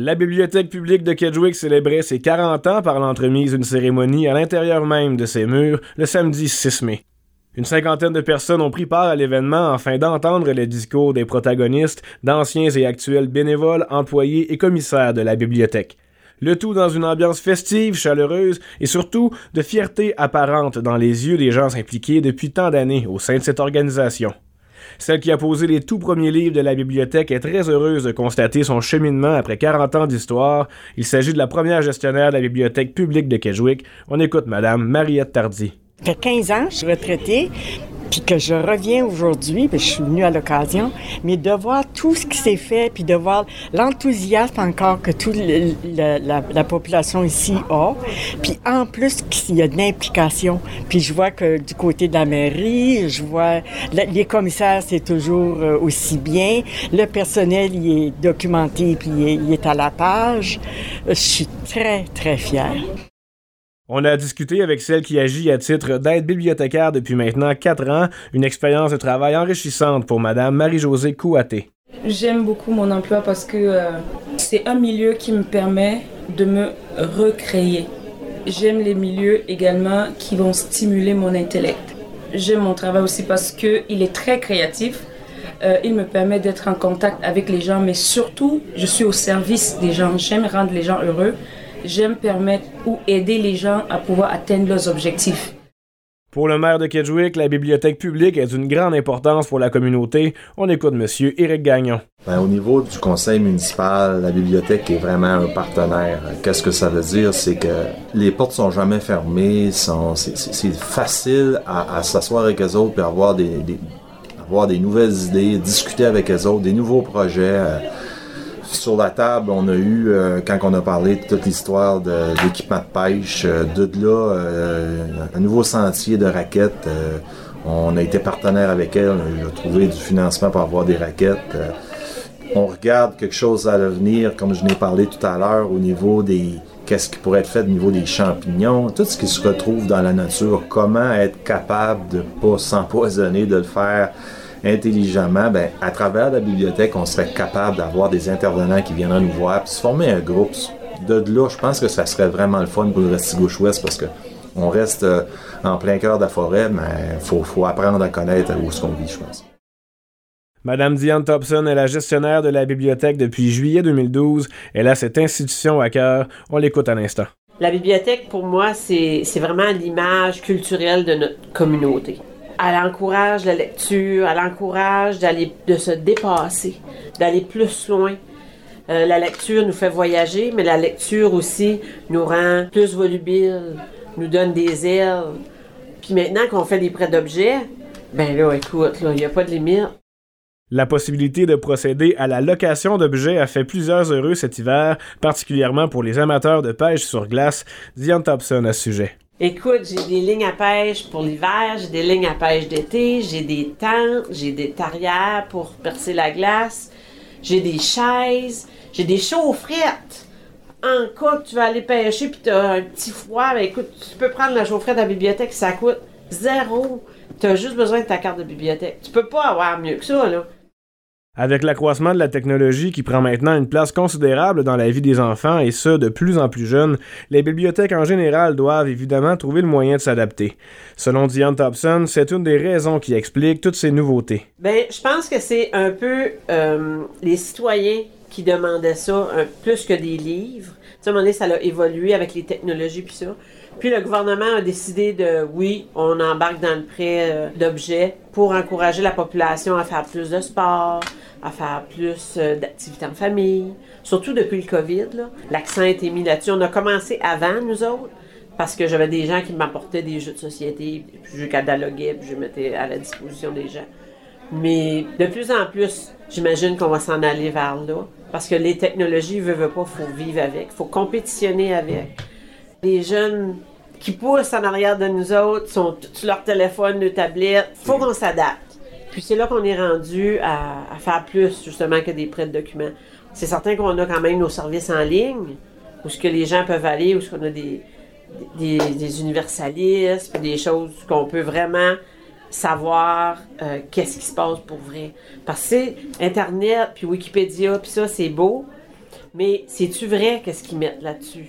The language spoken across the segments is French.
La bibliothèque publique de Kedgewick célébrait ses 40 ans par l'entremise d'une cérémonie à l'intérieur même de ses murs le samedi 6 mai. Une cinquantaine de personnes ont pris part à l'événement afin d'entendre les discours des protagonistes, d'anciens et actuels bénévoles, employés et commissaires de la bibliothèque. Le tout dans une ambiance festive, chaleureuse et surtout de fierté apparente dans les yeux des gens impliqués depuis tant d'années au sein de cette organisation. Celle qui a posé les tout premiers livres de la bibliothèque est très heureuse de constater son cheminement après 40 ans d'histoire. Il s'agit de la première gestionnaire de la bibliothèque publique de Kedgewick. On écoute Madame Mariette Tardy. Ça fait 15 ans je suis retraitée, puis que je reviens aujourd'hui, puis je suis venue à l'occasion, mais de voir tout ce qui s'est fait, puis de voir l'enthousiasme encore que toute la, la, population ici a, puis en plus qu'il y a de l'implication, puis je vois que du côté de la mairie, je vois les commissaires, c'est toujours euh, aussi bien, le personnel, il est documenté, puis il est à la page. Je suis très, très fière. On a discuté avec celle qui agit à titre d'aide bibliothécaire depuis maintenant quatre ans, une expérience de travail enrichissante pour Madame Marie-Josée Kouaté. J'aime beaucoup mon emploi parce que euh, c'est un milieu qui me permet de me recréer. J'aime les milieux également qui vont stimuler mon intellect. J'aime mon travail aussi parce qu'il est très créatif. Euh, il me permet d'être en contact avec les gens, mais surtout, je suis au service des gens. J'aime rendre les gens heureux j'aime permettre ou aider les gens à pouvoir atteindre leurs objectifs. Pour le maire de Kedgewick, la bibliothèque publique est d'une grande importance pour la communauté. On écoute M. Éric Gagnon. Ben, au niveau du conseil municipal, la bibliothèque est vraiment un partenaire. Qu'est-ce que ça veut dire? C'est que les portes sont jamais fermées. c'est, facile à, s'asseoir avec eux autres et avoir des, avoir des nouvelles idées, discuter avec eux autres, des nouveaux projets. Sur la table, on a eu, euh, quand on a parlé de toute l'histoire de, l'équipement de pêche, euh, de, là, euh, un nouveau sentier de raquettes. on a été partenaire avec elle, on a trouvé du financement pour avoir des raquettes. on regarde quelque chose à l'avenir, comme je n'ai parlé tout à l'heure, au niveau des qu'est-ce qui pourrait être fait au niveau des champignons, tout ce qui se retrouve dans la nature, comment être capable de pas s'empoisonner, de le faire intelligemment, ben, à travers la bibliothèque, on serait capable d'avoir des intervenants qui viendraient nous voir, puis se former un groupe. De là, je pense que ça serait vraiment le fun pour le Restigouche-Ouest parce que on reste euh, en plein cœur de la forêt, mais il faut, faut, apprendre à connaître où est-ce qu'on vit, je pense. Madame Diane Thompson est la gestionnaire de la bibliothèque depuis juillet 2012. Elle a cette institution à cœur. On l'écoute à l'instant. La bibliothèque, pour moi, c'est vraiment l'image culturelle de notre communauté elle encourage la lecture, elle encourage d'aller, de se dépasser, d'aller plus loin. Euh, la lecture nous fait voyager, mais la lecture aussi nous rend plus volubiles, nous donne des ailes. Puis maintenant qu'on fait des prêts d'objets, ben là, écoute, il n'y a pas de limite. La possibilité de procéder à la location d'objets a fait plusieurs heureux cet hiver, particulièrement pour les amateurs de pêche sur glace. Diane Thompson à ce sujet. Écoute, j'ai des lignes à pêche pour l'hiver, j'ai des lignes à pêche d'été, j'ai des tentes, j'ai des tarières pour percer la glace, j'ai des chaises, j'ai des chaufferettes. En cas que tu vas aller pêcher puis as un petit froid, ben écoute, tu peux prendre la chaufferette à la bibliothèque, ça coûte zéro. Tu as juste besoin de ta carte de bibliothèque. Tu peux pas avoir mieux que ça, là. Avec l'accroissement de la technologie qui prend maintenant une place considérable dans la vie des enfants et ce de plus en plus jeunes, les bibliothèques en général doivent évidemment trouver le moyen de s'adapter. Selon Diane Thompson, c'est une des raisons qui explique toutes ces nouveautés. Ben, je pense que c'est un peu euh, les citoyens qui demandaient ça, plus que des livres. Un moment donné, ça a évolué avec les technologies puis ça. Puis le gouvernement a décidé de, oui, on embarque dans le prêt euh, d'objets pour encourager la population à faire plus de sport, à faire plus euh, d'activités en famille. Surtout depuis le COVID, l'accent a été mis là-dessus. On a commencé avant, nous autres, parce que j'avais des gens qui m'apportaient des jeux de société, puis je cataloguais, puis je mettais à la disposition des gens. Mais de plus en plus, j'imagine qu'on va s'en aller vers là, parce que les technologies, veut, veut pas, faut vivre avec, faut compétitionner avec. Les jeunes qui poussent en arrière de nous autres sont sur leur téléphone, leur tablette. Faut qu'on s'adapte. Puis c'est là qu'on est rendu à, faire plus, justement, que des prêts de documents. C'est certain qu'on a quand même nos services en ligne, où ce que les gens peuvent aller, où ce qu'on a des, des, universalistes, puis des choses qu'on peut vraiment savoir euh, qu'est-ce qui se passe pour vrai. Parce que Internet, puis Wikipédia, puis ça, c'est beau, Mais c'est-tu vrai qu'est-ce qu'ils mettent là-dessus?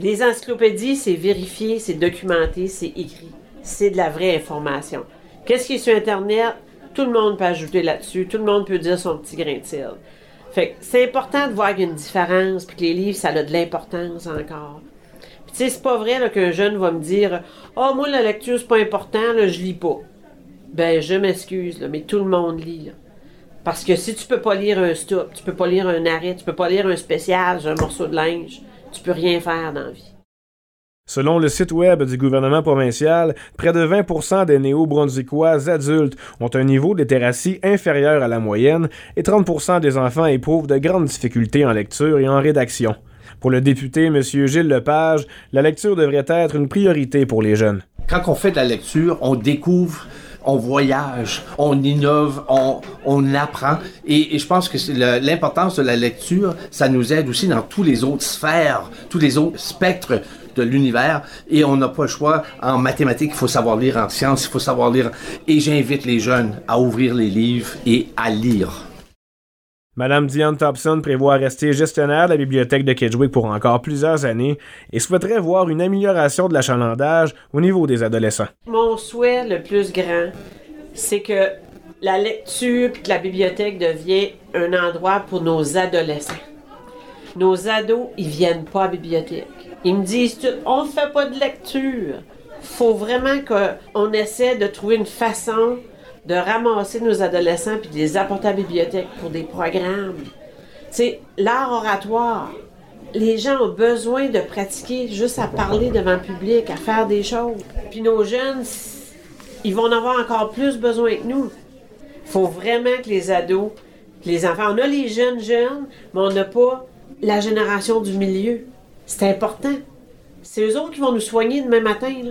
Les encyclopédies, c'est vérifié, c'est documenté, c'est écrit. C'est de la vraie information. Qu'est-ce qui est sur Internet? Tout le monde peut ajouter là-dessus. Tout le monde peut dire son petit grain de sel. Fait que c'est important de voir qu'il y a une différence, puis que les livres, ça a de l'importance encore. Tu sais, c'est pas vrai qu'un jeune va me dire « Oh, moi, la lecture, c'est pas important, là, je lis pas. » Ben, je m'excuse, mais tout le monde lit, là. Parce que si tu peux pas lire un stop, tu peux pas lire un arrêt, tu peux pas lire un spécial, un morceau de linge, tu peux rien faire dans la vie. Selon le site web du gouvernement provincial, près de 20% des néo-brunswickois adultes ont un niveau de littératie inférieur à la moyenne et 30% des enfants éprouvent de grandes difficultés en lecture et en rédaction. Pour le député M. Gilles Lepage, la lecture devrait être une priorité pour les jeunes. Quand on fait de la lecture, on découvre on voyage, on innove, on, apprend. Et, je pense que l'importance de la lecture, ça nous aide aussi dans tous les autres sphères, tous les autres spectres de l'univers. Et on n'a pas le choix. En mathématiques, il faut savoir lire. En sciences, il faut savoir lire. Et j'invite les jeunes à ouvrir les livres et à lire. Madame Diane Thompson prévoit rester gestionnaire de la bibliothèque de Kedgewick pour encore plusieurs années et souhaiterait voir une amélioration de l'achalandage au niveau des adolescents. Mon souhait le plus grand, c'est que la lecture et que la bibliothèque devienne un endroit pour nos adolescents. Nos ados, ils viennent pas à la bibliothèque. Ils me disent on ne fait pas de lecture. Faut vraiment qu'on essaie de trouver une façon de ramasser nos adolescents puis de les apporter à la bibliothèque pour des programmes. Sais, l'art oratoire, les gens ont besoin de pratiquer juste à parler devant le public, à faire des choses. Puis nos jeunes, ils vont en avoir encore plus besoin que nous. Il faut vraiment que les ados, les enfants, on a les jeunes jeunes, mais on n'a pas la génération du milieu. C'est important. C'est eux autres qui vont nous soigner demain matin. Là.